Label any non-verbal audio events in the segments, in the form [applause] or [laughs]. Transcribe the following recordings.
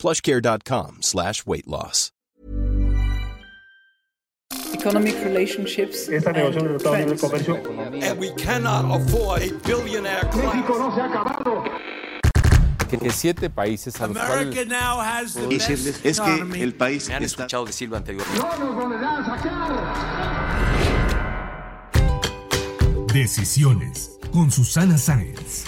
plushcare.com slash weight loss. Economic relationships Esta negociación del Tratado de Comercio And we cannot afford a billionaire class. no se ha acabado. que siete países a los America cuales now has the decirles best es que el país Me han está escuchado decirlo anteriormente. No nos volverán a sacar. Decisiones con Susana Sáenz.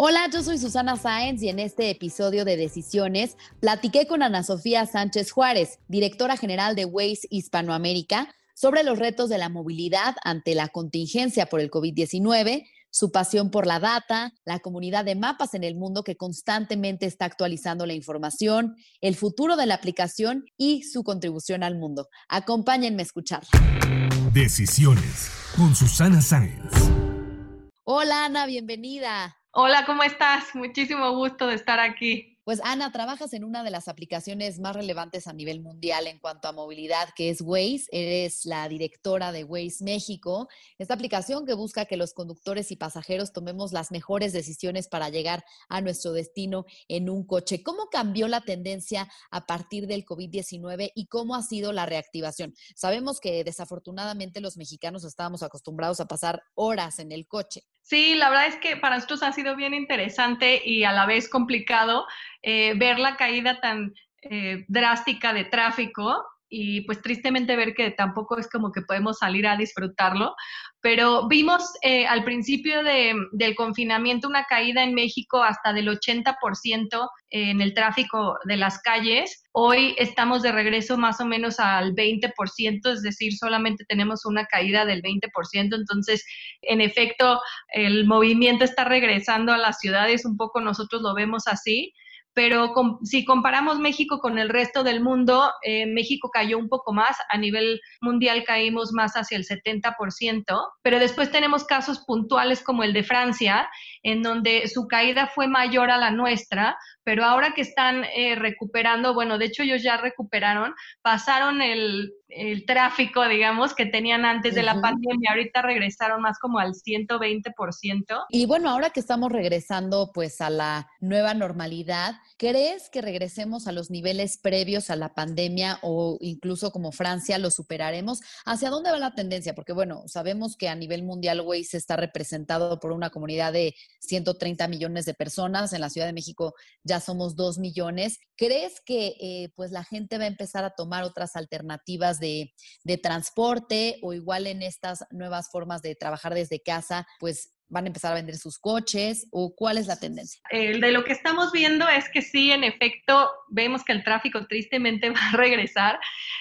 Hola, yo soy Susana Sáenz y en este episodio de Decisiones platiqué con Ana Sofía Sánchez Juárez, directora general de Waze Hispanoamérica, sobre los retos de la movilidad ante la contingencia por el COVID-19, su pasión por la data, la comunidad de mapas en el mundo que constantemente está actualizando la información, el futuro de la aplicación y su contribución al mundo. Acompáñenme a escucharla. Decisiones con Susana Sáenz. Hola Ana, bienvenida. Hola, ¿cómo estás? Muchísimo gusto de estar aquí. Pues Ana, trabajas en una de las aplicaciones más relevantes a nivel mundial en cuanto a movilidad, que es Waze. Eres la directora de Waze México, esta aplicación que busca que los conductores y pasajeros tomemos las mejores decisiones para llegar a nuestro destino en un coche. ¿Cómo cambió la tendencia a partir del COVID-19 y cómo ha sido la reactivación? Sabemos que desafortunadamente los mexicanos estábamos acostumbrados a pasar horas en el coche. Sí, la verdad es que para nosotros ha sido bien interesante y a la vez complicado eh, ver la caída tan eh, drástica de tráfico y pues tristemente ver que tampoco es como que podemos salir a disfrutarlo, pero vimos eh, al principio de, del confinamiento una caída en México hasta del 80% en el tráfico de las calles. Hoy estamos de regreso más o menos al 20%, es decir, solamente tenemos una caída del 20%, entonces, en efecto, el movimiento está regresando a las ciudades, un poco nosotros lo vemos así pero si comparamos México con el resto del mundo, eh, México cayó un poco más, a nivel mundial caímos más hacia el 70%, pero después tenemos casos puntuales como el de Francia, en donde su caída fue mayor a la nuestra, pero ahora que están eh, recuperando, bueno, de hecho ellos ya recuperaron, pasaron el, el tráfico, digamos, que tenían antes de la pandemia, ahorita regresaron más como al 120%. Y bueno, ahora que estamos regresando pues a la nueva normalidad, ¿crees que regresemos a los niveles previos a la pandemia o incluso como Francia lo superaremos? ¿Hacia dónde va la tendencia? Porque bueno, sabemos que a nivel mundial Waze está representado por una comunidad de 130 millones de personas, en la Ciudad de México ya somos 2 millones. ¿Crees que eh, pues la gente va a empezar a tomar otras alternativas de, de transporte o igual en estas nuevas formas de trabajar desde casa, pues van a empezar a vender sus coches o cuál es la tendencia? Eh, de lo que estamos viendo es que sí, en efecto, vemos que el tráfico tristemente [laughs] va a regresar.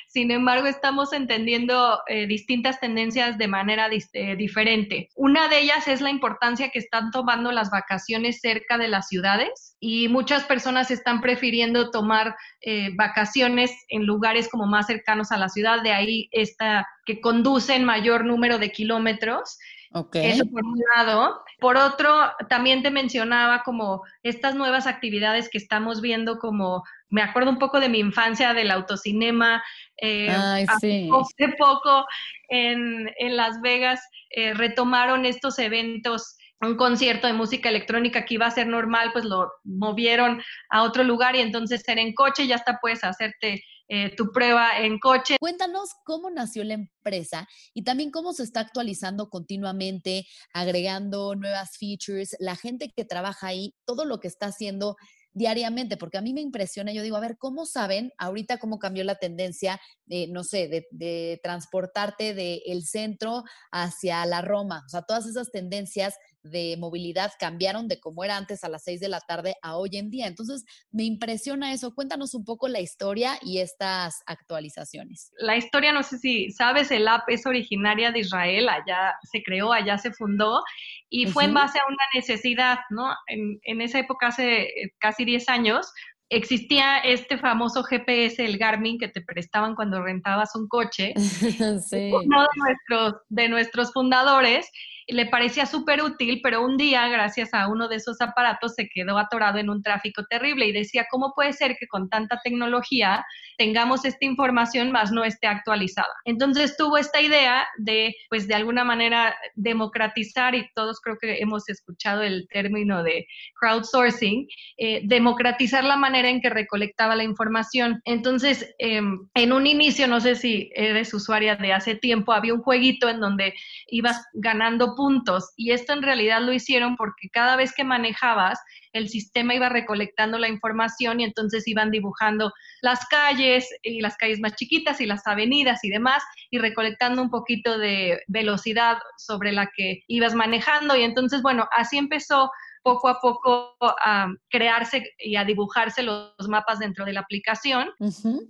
Sin embargo, estamos entendiendo eh, distintas tendencias de manera eh, diferente. Una de ellas es la importancia que están tomando las vacaciones cerca de las ciudades y muchas personas están prefiriendo tomar eh, vacaciones en lugares como más cercanos a la ciudad, de ahí esta que conducen mayor número de kilómetros Okay. Eso por un lado. Por otro, también te mencionaba como estas nuevas actividades que estamos viendo, como me acuerdo un poco de mi infancia del autocinema. Eh, Ay, sí. Hace poco en, en Las Vegas eh, retomaron estos eventos un concierto de música electrónica que iba a ser normal, pues lo movieron a otro lugar y entonces era en coche, ya hasta puedes hacerte eh, tu prueba en coche. Cuéntanos cómo nació la empresa y también cómo se está actualizando continuamente, agregando nuevas features, la gente que trabaja ahí, todo lo que está haciendo diariamente? Porque a mí me impresiona, yo digo, a ver, ¿cómo saben ahorita cómo cambió la tendencia, eh, no sé, de, de transportarte del centro hacia la Roma? O sea, todas esas tendencias de movilidad cambiaron de cómo era antes a las 6 de la tarde a hoy en día. Entonces, me impresiona eso. Cuéntanos un poco la historia y estas actualizaciones. La historia, no sé si sabes, el app es originaria de Israel, allá se creó, allá se fundó y fue en base a una necesidad, ¿no? En, en esa época, hace eh, casi 10 años, existía este famoso GPS, el Garmin, que te prestaban cuando rentabas un coche. [laughs] sí. Uno de nuestros, de nuestros fundadores le parecía súper útil, pero un día, gracias a uno de esos aparatos, se quedó atorado en un tráfico terrible y decía, ¿cómo puede ser que con tanta tecnología tengamos esta información más no esté actualizada? Entonces tuvo esta idea de, pues de alguna manera, democratizar, y todos creo que hemos escuchado el término de crowdsourcing, eh, democratizar la manera en que recolectaba la información. Entonces, em, en un inicio, no sé si eres usuaria de hace tiempo, había un jueguito en donde ibas ganando puntos. Y esto en realidad lo hicieron porque cada vez que manejabas, el sistema iba recolectando la información y entonces iban dibujando las calles y las calles más chiquitas y las avenidas y demás y recolectando un poquito de velocidad sobre la que ibas manejando. Y entonces, bueno, así empezó poco a poco a crearse y a dibujarse los, mapas dentro de la aplicación.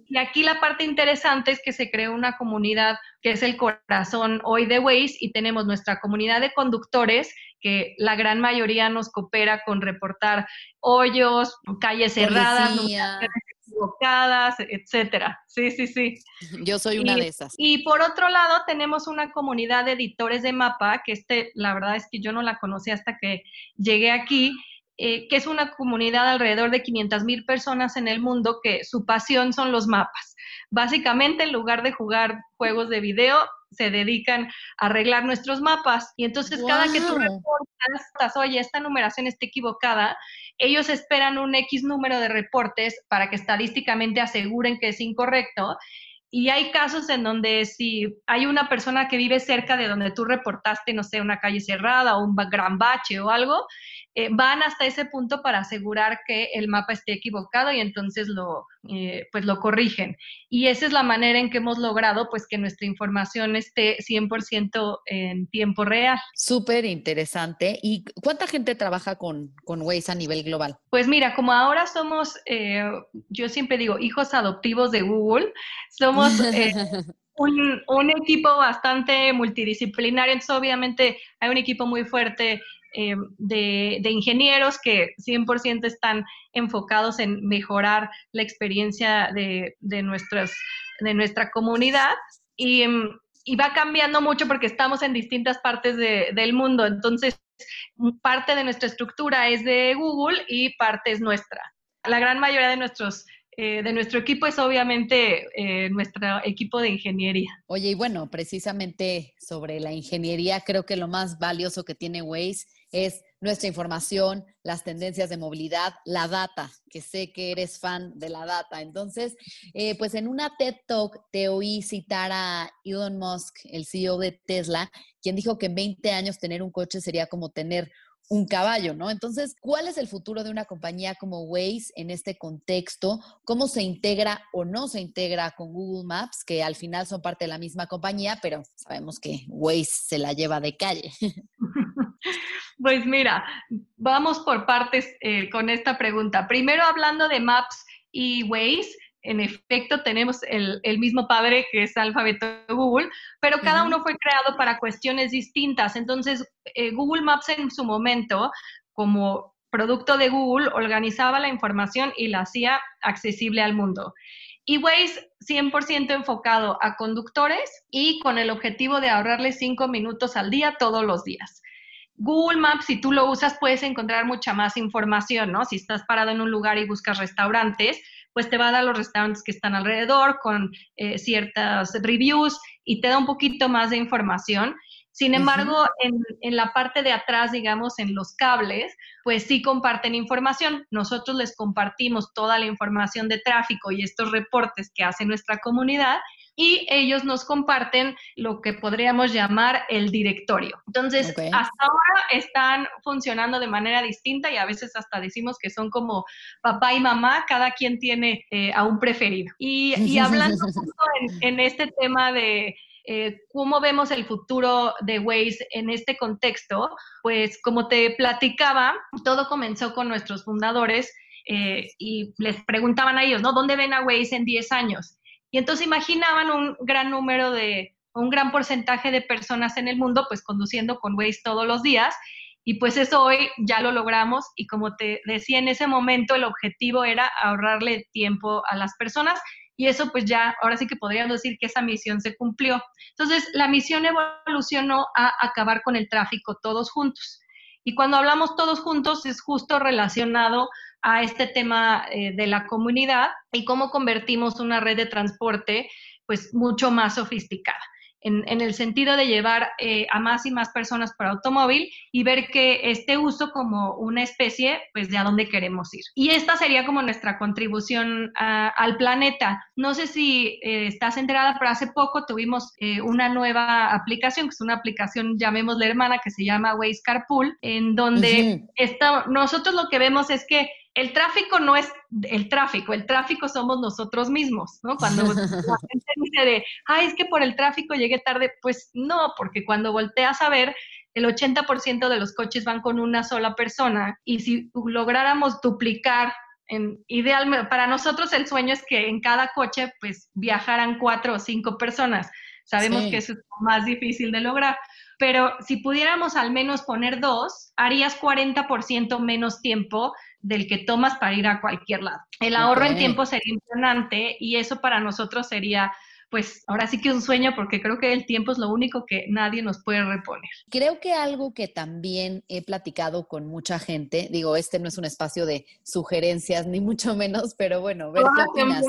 Y aquí la parte interesante es que se creó una comunidad que es el corazón hoy de Waze y tenemos nuestra comunidad de conductores que la gran mayoría nos coopera con reportar hoyos, calles cerradas, equivocadas, etcétera. Sí, sí, sí. [laughs] Yo soy una de esas. Y por otro lado, tenemos una comunidad de editores de mapa, que este, la verdad es que yo no la conocí hasta que llegué aquí, eh, que es una comunidad alrededor de 500 mil personas en el mundo que su pasión son los mapas. Básicamente, en lugar de jugar juegos de video, se dedican a arreglar nuestros mapas. Y entonces, cada que tú reportas, oye, esta numeración está equivocada, ellos esperan un X número de reportes para que estadísticamente aseguren que es incorrecto. Y hay casos en donde si hay una persona que vive cerca de donde tú reportaste, no sé, una calle cerrada o un gran bache o algo, eh, van hasta ese punto para asegurar que el mapa esté equivocado y entonces lo, eh, pues lo corrigen. Y esa es la manera en que hemos logrado pues que nuestra información esté 100% en tiempo real. Súper interesante. ¿Y cuánta gente trabaja con, con Waze a nivel global? Pues mira, como ahora somos, eh, yo siempre digo, hijos adoptivos de Google, somos... [laughs] Un, un, equipo bastante multidisciplinario, entonces obviamente hay un equipo muy fuerte eh, de, ingenieros que 100% están enfocados en mejorar la experiencia de, de, de nuestra comunidad em, y, va cambiando mucho porque estamos en distintas partes del mundo. Entonces, parte de nuestra estructura es de Google y parte es nuestra. La gran mayoría de nuestros eh, de nuestro equipo es obviamente eh, nuestro equipo de ingeniería. Oye, y bueno, precisamente sobre la ingeniería, creo que lo más valioso que tiene Waze es nuestra información, las tendencias de movilidad, la data, que sé que eres fan de la data. Entonces, eh, pues en una TED Talk te oí citar a Elon Musk, el CEO de Tesla, quien dijo que en 20 años tener un coche sería como tener un caballo, ¿no? Entonces, ¿cuál es el futuro de una compañía como Waze en este contexto? ¿Cómo se integra o no se integra con Google Maps, que al final son parte de la misma compañía, pero sabemos que Waze se la lleva de calle? [laughs] Pues mira, vamos por partes eh, con esta pregunta. Primero hablando de Maps y Waze, en efecto tenemos el, mismo padre que es alfabeto Google, pero cada uno fue creado para cuestiones distintas. Entonces, eh, Google Maps en su momento, como producto de Google, organizaba la información y la hacía accesible al mundo. Y Waze 100% enfocado a conductores y con el objetivo de ahorrarles cinco minutos al día todos los días. Google Maps, si tú lo usas, puedes encontrar mucha más información, ¿no? Si estás parado en un lugar y buscas restaurantes, pues te va a dar los restaurantes que están alrededor con eh, ciertas reviews y te da un poquito más de información. Sin embargo, en, en, la parte de atrás, digamos, en los cables, pues sí comparten información. Nosotros les compartimos toda la información de tráfico y estos reportes que hace nuestra comunidad y ellos nos comparten lo que podríamos llamar el directorio. Entonces, hasta ahora están funcionando de manera distinta y a veces hasta decimos que son como papá y mamá, cada quien tiene eh, a un preferido. Y, y [laughs] hablando en, en este tema de eh, cómo vemos el futuro de Waze en este contexto, pues como te platicaba, todo comenzó con nuestros fundadores eh, y les preguntaban a ellos, ¿no? ¿Dónde ven a Waze en 10 años? Y entonces imaginaban un gran número de, un gran porcentaje de personas en el mundo, pues conduciendo con Waze todos los días. Y pues eso hoy ya lo logramos y como te decía en ese momento, el objetivo era ahorrarle tiempo a las personas y eso pues ya, ahora sí que podríamos decir que esa misión se cumplió. Entonces, la misión evolucionó a acabar con el tráfico todos juntos. Y cuando hablamos todos juntos es justo relacionado a este tema eh, de la comunidad y cómo convertimos una red de transporte pues mucho más sofisticada en, el sentido de llevar eh, a más y más personas por automóvil y ver que este uso como una especie, pues de a dónde queremos ir. Y esta sería como nuestra contribución al planeta. No sé si eh, estás enterada, pero hace poco tuvimos eh, una nueva aplicación, que es una aplicación, llamémosle hermana, que se llama Waze Carpool, en donde nosotros lo que vemos es que el tráfico no es el tráfico, el tráfico somos nosotros mismos, ¿no? Cuando la [laughs] gente dice de, ay, es que por el tráfico llegué tarde, pues no, porque cuando volteas a ver, el 80% de los coches van con una sola persona y si lográramos duplicar en ideal, para nosotros el sueño es que en cada coche pues viajaran cuatro o cinco personas. Sabemos que eso es más difícil de lograr, pero si pudiéramos al menos poner dos, harías 40% menos tiempo del que tomas para ir a cualquier lado. El ahorro en tiempo sería impresionante y eso para nosotros sería pues ahora sí que un sueño porque creo que el tiempo es lo único que nadie nos puede reponer. Creo que algo que también he platicado con mucha gente, digo, este no es un espacio de sugerencias ni mucho menos, pero bueno, ver qué opinas.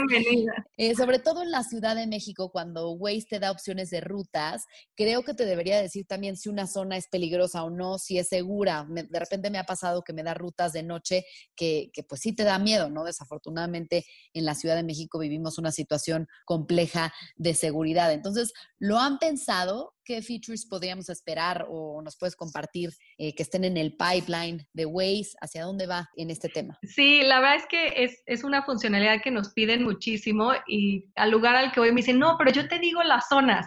Eh, sobre todo en la Ciudad de México, cuando Waze te da opciones de rutas, creo que te debería decir también si una zona es peligrosa o no, si es segura. de repente me ha pasado que me da rutas de noche que, que pues sí te da miedo, ¿no? Desafortunadamente en la Ciudad de México vivimos una situación compleja de seguridad. Entonces, ¿lo han pensado? ¿Qué features podríamos esperar o nos puedes compartir eh, que estén en el pipeline de Waze? ¿Hacia dónde va en este tema? Sí, la verdad es que es, es una funcionalidad que nos piden muchísimo y al lugar al que voy me dicen, no, pero yo te digo las zonas.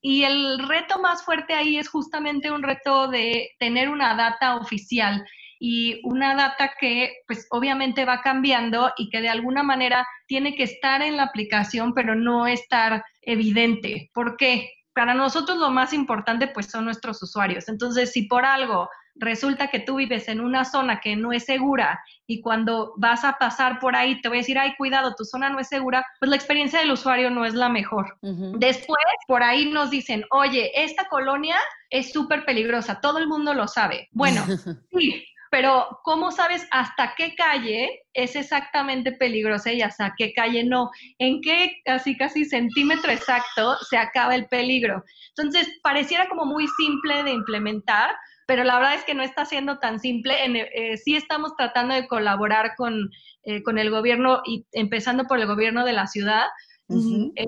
Y el reto más fuerte ahí es justamente un reto de tener una data oficial y una data que pues obviamente va cambiando y que de alguna manera tiene que estar en la aplicación, pero no estar evidente. ¿Por qué? Para nosotros lo más importante pues son nuestros usuarios. Entonces, si por algo resulta que tú vives en una zona que no es segura y cuando vas a pasar por ahí te voy a decir, ay, cuidado, tu zona no es segura, pues la experiencia del usuario no es la mejor. Después, por ahí nos dicen, oye, esta colonia es súper peligrosa, todo el mundo lo sabe. Bueno, [laughs] sí, pero ¿cómo sabes hasta qué calle es exactamente peligrosa y hasta qué calle no? ¿En qué casi casi centímetro exacto se acaba el peligro? Entonces, pareciera como muy simple de implementar, pero la verdad es que no está siendo tan simple. Eh, sí estamos tratando de colaborar con, eh, con, el gobierno y empezando por el gobierno de la ciudad. Eh,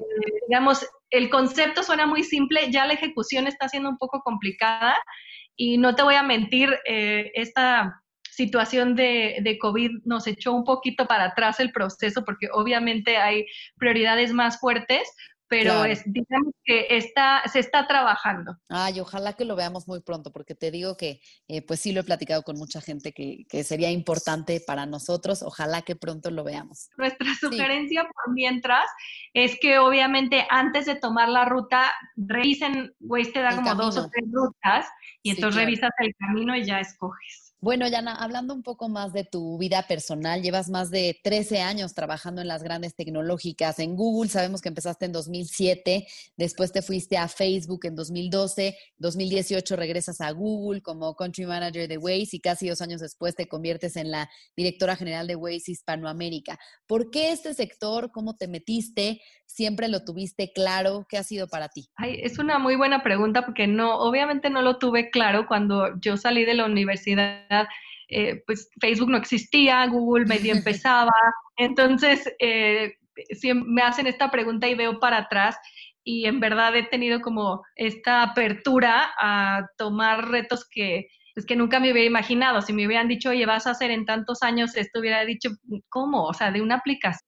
digamos, el concepto suena muy simple, ya la ejecución está siendo un poco complicada y no te voy a mentir, eh, esta situación de, de, COVID nos echó un poquito para atrás el proceso porque obviamente hay prioridades más fuertes, pero es, digamos que está, se está trabajando. Ay, ojalá que lo veamos muy pronto, porque te digo que, eh, pues sí lo he platicado con mucha gente que, que, sería importante para nosotros, ojalá que pronto lo veamos. Nuestra sugerencia por mientras es que obviamente antes de tomar la ruta, revisen, Waze te da como dos o tres rutas, y entonces revisas el camino y ya escoges. Bueno, Yana, hablando un poco más de tu vida personal, llevas más de 13 años trabajando en las grandes tecnológicas. En Google sabemos que empezaste en 2007, después te fuiste a Facebook en 2012, 2018 regresas a Google como Country Manager de Waze y casi dos años después te conviertes en la directora general de Waze Hispanoamérica. ¿Por qué este sector? ¿Cómo te metiste? ¿Siempre lo tuviste claro? ¿Qué ha sido para ti? Ay, es una muy buena pregunta porque no, obviamente no lo tuve claro cuando yo salí de la universidad eh, pues Facebook no existía, Google medio [laughs] empezaba, entonces eh, me hacen esta pregunta y veo para atrás y en verdad he tenido como esta apertura a tomar retos que, pues, que nunca me hubiera imaginado. Si me hubieran dicho, oye, vas a hacer en tantos años esto, hubiera dicho, ¿cómo? O sea, de una aplicación.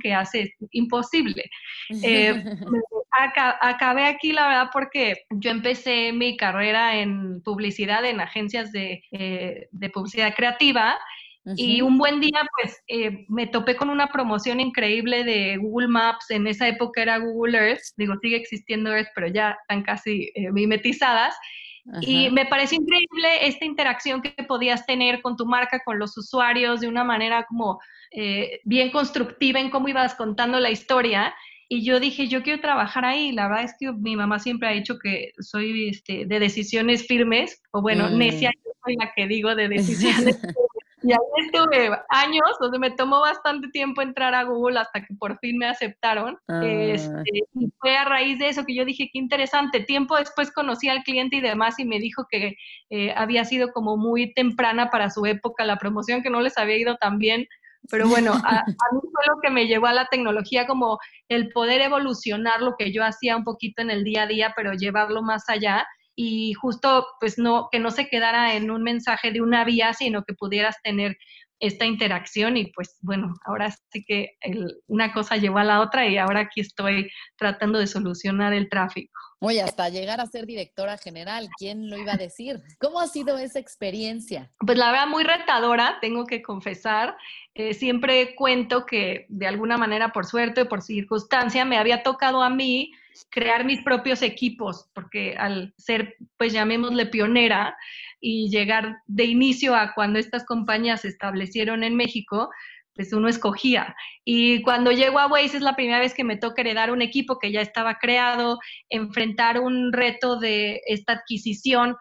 que hace imposible. Eh, [laughs] acabé aquí, la verdad, porque yo empecé mi carrera en publicidad, en agencias de, eh, de publicidad creativa. Y un buen día, pues, eh, me topé con una promoción increíble de Google Maps. En esa época era Google Earth. Digo, sigue existiendo Earth, pero ya están casi mimetizadas. Y me parece increíble esta interacción que podías tener con tu marca, con los usuarios, de una manera como eh, bien constructiva en cómo ibas contando la historia. Y yo dije, yo quiero trabajar ahí. La verdad es que mi mamá siempre ha dicho que soy este, de decisiones firmes, o bueno, mm. necia, yo soy la que digo de [laughs] decisiones Y ahí estuve años, donde me tomó bastante tiempo entrar a Google hasta que por fin me aceptaron. Ah. Este, y fue a raíz de eso que yo dije, qué interesante. Tiempo después conocí al cliente y demás y me dijo que eh, había sido como muy temprana para su época la promoción, que no les había ido tan bien. Pero bueno, a, a, mí fue lo que me llevó a la tecnología, como el poder evolucionar lo que yo hacía un poquito en el día a día, pero llevarlo más allá y justo pues no, que no se quedara en un mensaje de una vía, sino que pudieras tener esta interacción y pues bueno, ahora sí que una cosa llevó a la otra y ahora aquí estoy tratando de solucionar el tráfico. Oye, hasta llegar a ser directora general, ¿quién lo iba a decir? ¿Cómo ha sido esa experiencia? Pues la verdad, muy retadora, tengo que confesar. Eh, siempre cuento que de alguna manera, por suerte o por circunstancia, me había tocado a mí crear mis propios equipos, porque al ser, pues llamémosle pionera y llegar de inicio a cuando estas compañías se establecieron en México, pues uno escogía. Y cuando llego a Waze es la primera vez que me toca heredar un equipo que ya estaba creado, enfrentar un reto de esta adquisición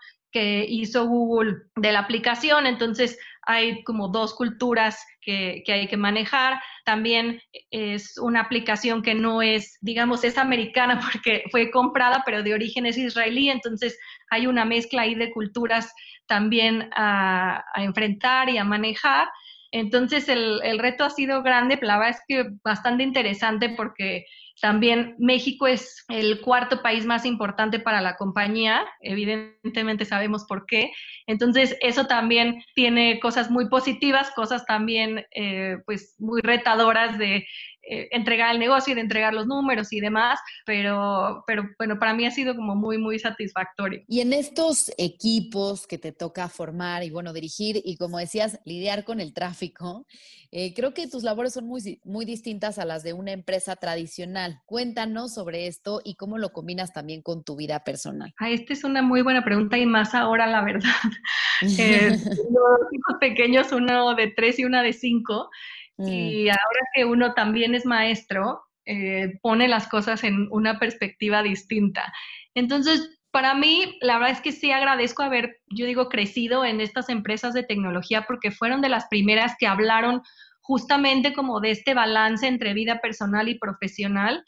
hizo Google de la aplicación. Entonces hay como dos culturas que, hay que manejar. También es una aplicación que no es, digamos, es americana [laughs] porque fue comprada, pero de origen es israelí. Entonces hay una mezcla ahí de culturas también a, enfrentar y a manejar. Entonces el, reto ha sido grande, la verdad es que bastante interesante porque también México es el cuarto país más importante para la compañía, evidentemente sabemos por qué. Entonces eso también tiene cosas muy positivas, cosas también eh, pues muy retadoras de eh, entregar el negocio y de entregar los números y demás, pero, pero bueno, para mí ha sido como muy, muy satisfactorio. Y en estos equipos que te toca formar y bueno, dirigir y como decías, lidiar con el tráfico, eh, creo que tus labores son muy, muy distintas a las de una empresa tradicional. Cuéntanos sobre esto y cómo lo combinas también con tu vida personal. Ah, esta es una muy buena pregunta y más ahora, la verdad. [laughs] eh, los hijos pequeños, uno de tres y una de cinco. Mm. Y ahora que uno también es maestro, eh, pone las cosas en una perspectiva distinta. Entonces, para mí, la verdad es que sí agradezco haber, yo digo, crecido en estas empresas de tecnología porque fueron de las primeras que hablaron justamente como de este balance entre vida personal y profesional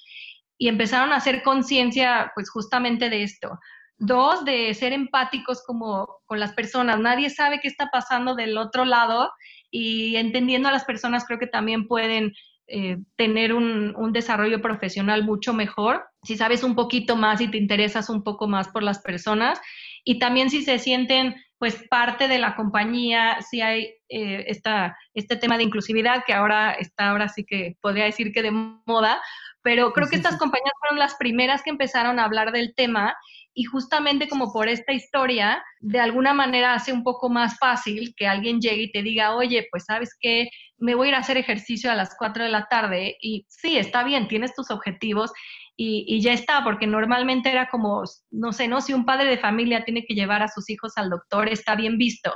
y empezaron a hacer conciencia pues justamente de esto. Dos, de ser empáticos como con las personas. Nadie sabe qué está pasando del otro lado y entendiendo a las personas creo que también pueden eh, tener un, un, desarrollo profesional mucho mejor. si sabes un poquito más y te interesas un poco más por las personas y también si se sienten pues parte de la compañía, si hay eh, esta, este tema de inclusividad que ahora está, ahora sí que podría decir que de moda, pero creo que estas compañías fueron las primeras que empezaron a hablar del tema y justamente como por esta historia, de alguna manera hace un poco más fácil que alguien llegue y te diga, oye, pues sabes qué, me voy a ir a hacer ejercicio a las 4 de la tarde y sí, está bien, tienes tus objetivos y, ya está, porque normalmente era como, no sé, ¿no? Si un padre de familia tiene que llevar a sus hijos al doctor, está bien visto.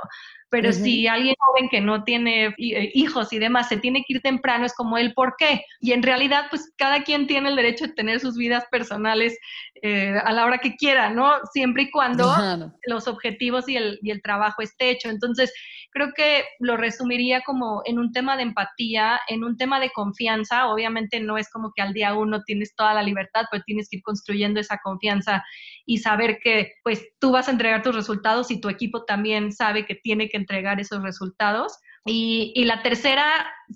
Pero si alguien joven que no tiene eh, hijos y demás se tiene que ir temprano, es como el por qué. Y en realidad, pues cada quien tiene el derecho de tener sus vidas personales eh, a la hora que quiera, ¿no? Siempre y cuando los objetivos y el, y el trabajo esté hecho. Entonces, creo que lo resumiría como en un tema de empatía, en un tema de confianza. Obviamente no es como que al día uno tienes toda la libertad, pero tienes que ir construyendo esa confianza y saber que pues tú vas a entregar tus resultados y tu equipo también sabe que tiene que entregar esos resultados. Y, y la tercera,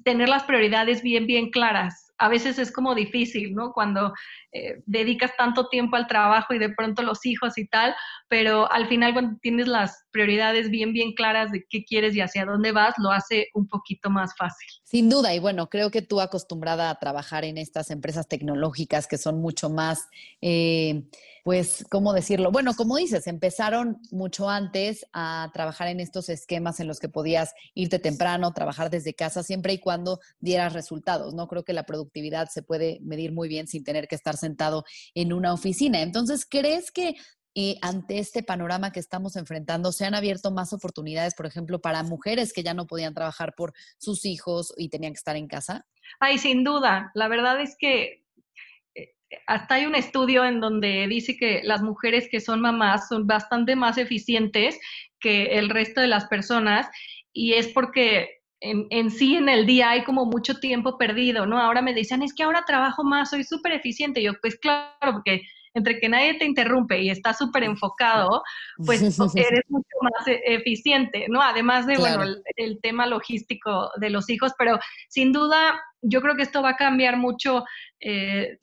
tener las prioridades bien, bien claras a veces es como difícil, ¿no? Cuando eh, dedicas tanto tiempo al trabajo y de pronto los hijos y tal, pero al final cuando tienes las prioridades bien, bien claras de qué quieres y hacia dónde vas, lo hace un poquito más fácil. Sin duda, y bueno, creo que tú acostumbrada a trabajar en estas empresas tecnológicas que son mucho más... Eh, pues, ¿cómo decirlo? Bueno, como dices, empezaron mucho antes a trabajar en estos esquemas en los que podías irte temprano, trabajar desde casa, siempre y cuando dieras resultados, ¿no? Creo que la productividad se puede medir muy bien sin tener que estar sentado en una oficina. Entonces, ¿crees que eh, ante este panorama que estamos enfrentando, se han abierto más oportunidades, por ejemplo, para mujeres que ya no podían trabajar por sus hijos y tenían que estar en casa? Ay, sin duda. La verdad es que hasta hay un estudio en donde dice que las mujeres que son mamás son bastante más eficientes que el resto de las personas y es porque en, sí en el día hay como mucho tiempo perdido, ¿no? Ahora me dicen, es que ahora trabajo más, soy súper eficiente. yo, pues claro, porque entre que nadie te interrumpe y estás súper enfocado, pues [laughs] eres mucho más e, eficiente, ¿no? Además de, bueno, el, tema logístico de los hijos, pero sin duda yo creo que esto va a cambiar mucho. Eh,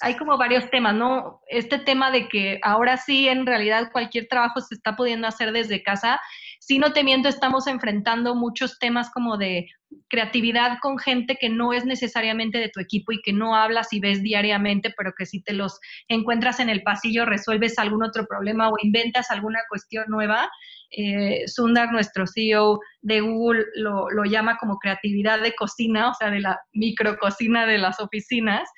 hay como varios temas, ¿no? Este tema de que ahora sí, en realidad, cualquier trabajo se está pudiendo hacer desde casa. Si no te miento, estamos enfrentando muchos temas como de creatividad con gente que no es necesariamente de tu equipo y que no hablas y ves diariamente, pero que si te los encuentras en el pasillo, resuelves algún otro problema o inventas alguna cuestión nueva. Eh, Sundar, nuestro CEO de Google, lo, lo llama como creatividad de cocina, o sea, de la micrococina de las oficinas.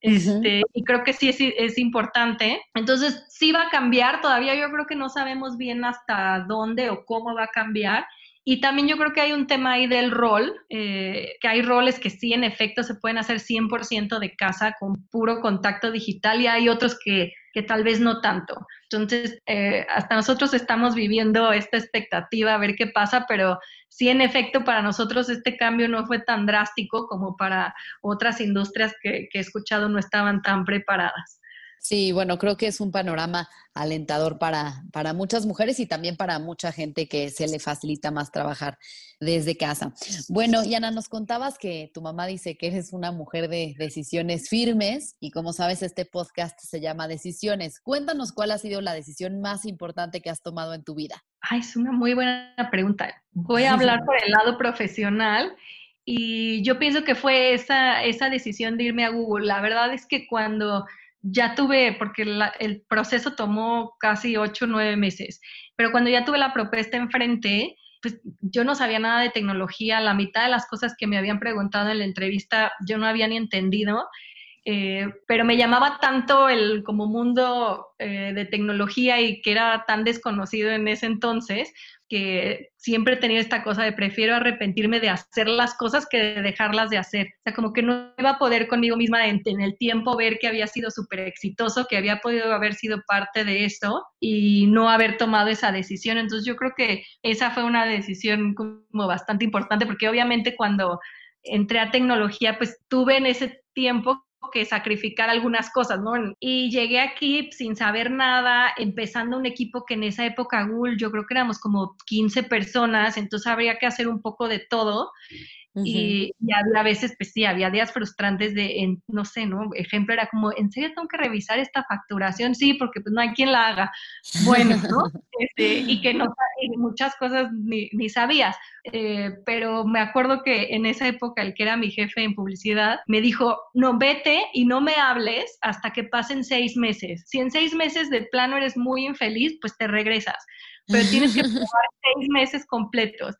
Este, y creo que sí es, es, importante. Entonces, sí va a cambiar, todavía yo creo que no sabemos bien hasta dónde o cómo va a cambiar. Y también yo creo que hay un tema ahí del rol, eh, que hay roles que sí, en efecto, se pueden hacer 100% de casa con puro contacto digital y hay otros que, que tal vez no tanto. Entonces, eh, hasta nosotros estamos viviendo esta expectativa a ver qué pasa, pero sí, en efecto, para nosotros este cambio no fue tan drástico como para otras industrias que, que he escuchado no estaban tan preparadas. Sí, bueno, creo que es un panorama alentador para, para muchas mujeres y también para mucha gente que se le facilita más trabajar desde casa. Bueno, Yana, nos contabas que tu mamá dice que eres una mujer de decisiones firmes y como sabes, este podcast se llama Decisiones. Cuéntanos cuál ha sido la decisión más importante que has tomado en tu vida. Ay, es una muy buena pregunta. Voy a [laughs] hablar por el lado profesional y yo pienso que fue esa, esa decisión de irme a Google. La verdad es que cuando ya tuve, porque el proceso tomó casi ocho o nueve meses, pero cuando ya tuve la propuesta enfrente, pues yo no sabía nada de tecnología, la mitad de las cosas que me habían preguntado en la entrevista yo no había ni entendido, eh, pero me llamaba tanto el como mundo eh, de tecnología y que era tan desconocido en ese entonces, que siempre he tenido esta cosa de prefiero arrepentirme de hacer las cosas que de dejarlas de hacer. O sea, como que no iba a poder conmigo misma en, el tiempo ver que había sido súper exitoso, que había podido haber sido parte de eso y no haber tomado esa decisión. Entonces yo creo que esa fue una decisión como bastante importante porque obviamente cuando entré a tecnología, pues tuve en ese tiempo que sacrificar algunas cosas, ¿no? Y llegué aquí sin saber nada, empezando un equipo que en esa época Google, yo creo que éramos como 15 personas, entonces habría que hacer un poco de todo. Y, había a veces, pues sí, había días frustrantes de, no sé, ¿no? Ejemplo era como, ¿en serio tengo que revisar esta facturación? Sí, porque pues no hay quien la haga. Bueno, ¿no? [laughs] Este, y que no, muchas cosas ni, ni sabías. Eh, pero me acuerdo que en esa época el que era mi jefe en publicidad me dijo, no, vete y no me hables hasta que pasen seis meses. Si en seis meses de plano eres muy infeliz, pues te regresas. Pero tienes que [laughs] probar seis meses completos.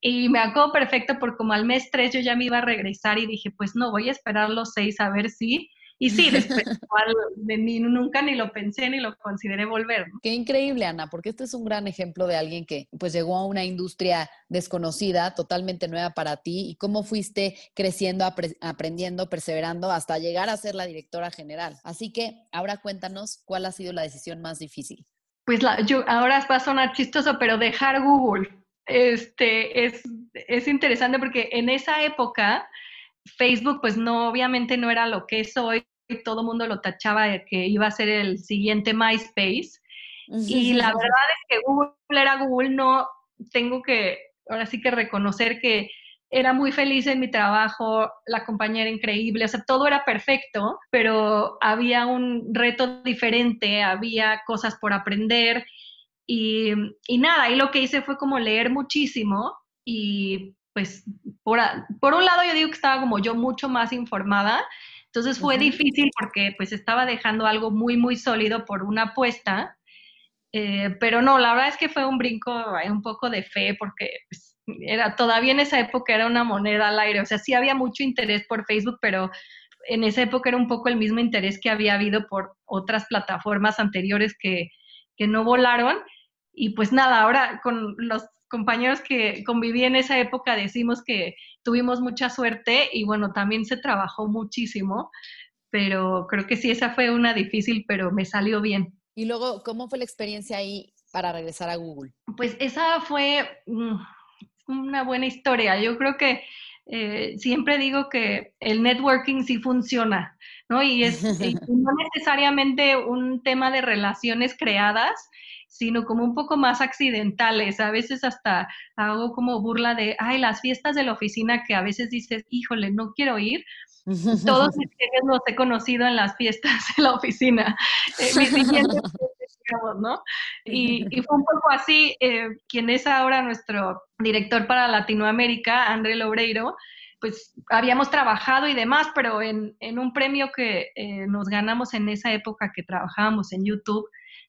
Y me acuerdo perfecto porque como al mes tres yo ya me iba a regresar y dije, pues no, voy a esperar los seis a ver si. Y sí, después [laughs] de mí nunca ni lo pensé ni lo consideré volver. Qué increíble, Ana, porque este es un gran ejemplo de alguien que pues llegó a una industria desconocida, totalmente nueva para ti, y cómo fuiste creciendo, aprendiendo, perseverando hasta llegar a ser la directora general. Así que ahora cuéntanos cuál ha sido la decisión más difícil. Pues la, yo, ahora va a sonar chistoso, pero dejar Google este, es, es interesante porque en esa época Facebook pues no, obviamente no era lo que es hoy, todo el mundo lo tachaba de que iba a ser el siguiente MySpace. Y la verdad es que Google era Google, no tengo que, ahora sí que reconocer que era muy feliz en mi trabajo, la compañía era increíble, o sea, todo era perfecto, pero había un reto diferente, había cosas por aprender y, nada, y lo que hice fue como leer muchísimo y pues por, por un lado yo digo que estaba como yo mucho más informada, entonces fue difícil porque pues estaba dejando algo muy, muy sólido por una apuesta, eh, pero no, la verdad es que fue un brinco, un poco de fe porque pues, era, todavía en esa época era una moneda al aire, o sea, sí había mucho interés por Facebook, pero en esa época era un poco el mismo interés que había habido por otras plataformas anteriores que, que no volaron y pues nada, ahora con los compañeros que conviví en esa época decimos que tuvimos mucha suerte y bueno, también se trabajó muchísimo, pero creo que sí, esa fue una difícil, pero me salió bien. Y luego, ¿cómo fue la experiencia ahí para regresar a Google? Pues esa fue mm, una buena historia. Yo creo que eh, siempre digo que el networking sí funciona, ¿no? Y es y [laughs] no necesariamente un tema de relaciones creadas, sino como un poco más accidentales. A veces hasta hago como burla de, ay, las fiestas de la oficina que a veces dices, híjole, no quiero ir. Todos mis [laughs] jefes los he conocido en las fiestas de la oficina. Eh, mis [laughs] digamos, ¿no? Y, fue [laughs] un poco así, eh, quien es ahora nuestro director para Latinoamérica, André Lobreiro, pues habíamos trabajado y demás, pero en, en un premio que eh, nos ganamos en esa época que trabajábamos en YouTube,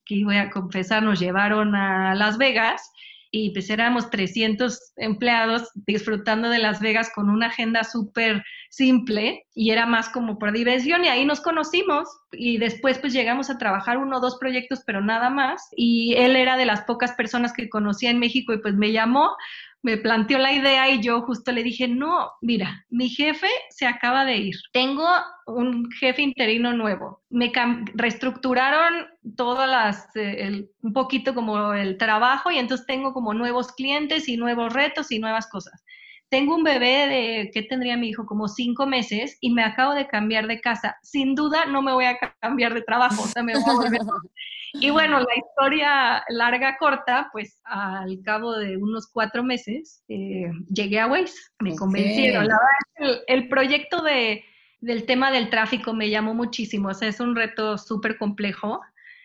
que voy a confesar, nos llevaron a Las Vegas y pues éramos 300 empleados disfrutando de Las Vegas con una agenda súper simple y era más como por diversión y ahí nos conocimos y después pues llegamos a trabajar uno o dos proyectos pero nada más. Y él era de las pocas personas que conocía en México y pues me llamó me planteó la idea y yo justo le dije, no, mira, mi jefe se acaba de ir, tengo un jefe interino nuevo, me reestructuraron todas las, eh, un poquito como el trabajo y entonces tengo como nuevos clientes y nuevos retos y nuevas cosas. Tengo un bebé de, ¿qué tendría mi hijo? Como cinco meses y me acabo de cambiar de casa. Sin duda no me voy a cambiar de trabajo, o sea, me voy a volver [laughs] Y bueno, la historia larga, corta, pues al cabo de unos cuatro meses eh, llegué a Waze, me convencieron. La verdad, el, el proyecto de, del tema del tráfico me llamó muchísimo, o sea, es un reto súper complejo,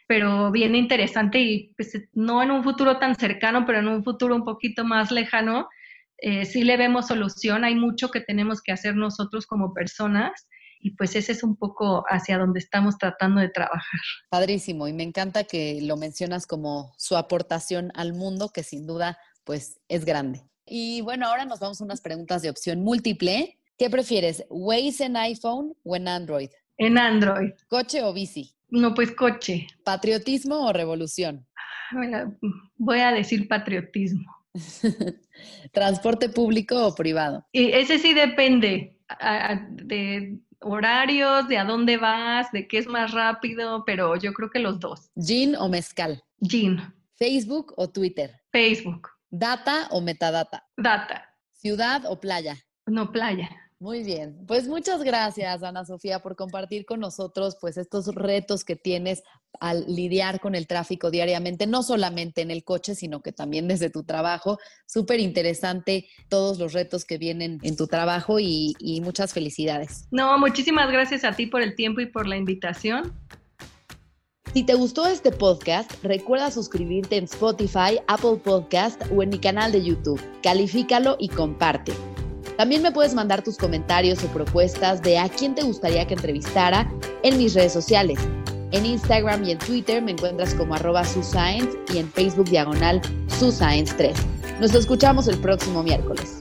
pero bien interesante y pues, no en un futuro tan cercano, pero en un futuro un poquito más lejano, eh, sí le vemos solución, hay mucho que tenemos que hacer nosotros como personas y pues ese es un poco hacia donde estamos tratando de trabajar. Padrísimo, y me encanta que lo mencionas como su aportación al mundo, que sin duda pues es grande. Y bueno, ahora nos vamos a unas preguntas de opción múltiple. ¿Qué prefieres, Waze en iPhone o en Android? En Android. ¿Coche o bici? No, pues coche. ¿Patriotismo o revolución? Voy a decir patriotismo. [laughs] ¿Transporte público o privado? Y ese sí depende de horarios, de a dónde vas, de qué es más rápido, pero yo creo que los dos. ¿Gin o mezcal? Gin. ¿Facebook o Twitter? Facebook. ¿Data o metadata? Data. ¿Ciudad o playa? No, playa. Muy bien, pues muchas gracias Ana Sofía por compartir con nosotros pues estos retos que tienes al lidiar con el tráfico diariamente, no solamente en el coche, sino que también desde tu trabajo. Súper interesante todos los retos que vienen en tu trabajo y, y muchas felicidades. No, muchísimas gracias a ti por el tiempo y por la invitación. Si te gustó este podcast, recuerda suscribirte en Spotify, Apple Podcast o en mi canal de YouTube. Califícalo y comparte. También me puedes mandar tus comentarios o propuestas de a quién te gustaría que entrevistara en mis redes sociales. En Instagram y en Twitter me encuentras como arroba suscience y en Facebook diagonal suscience3. Nos escuchamos el próximo miércoles.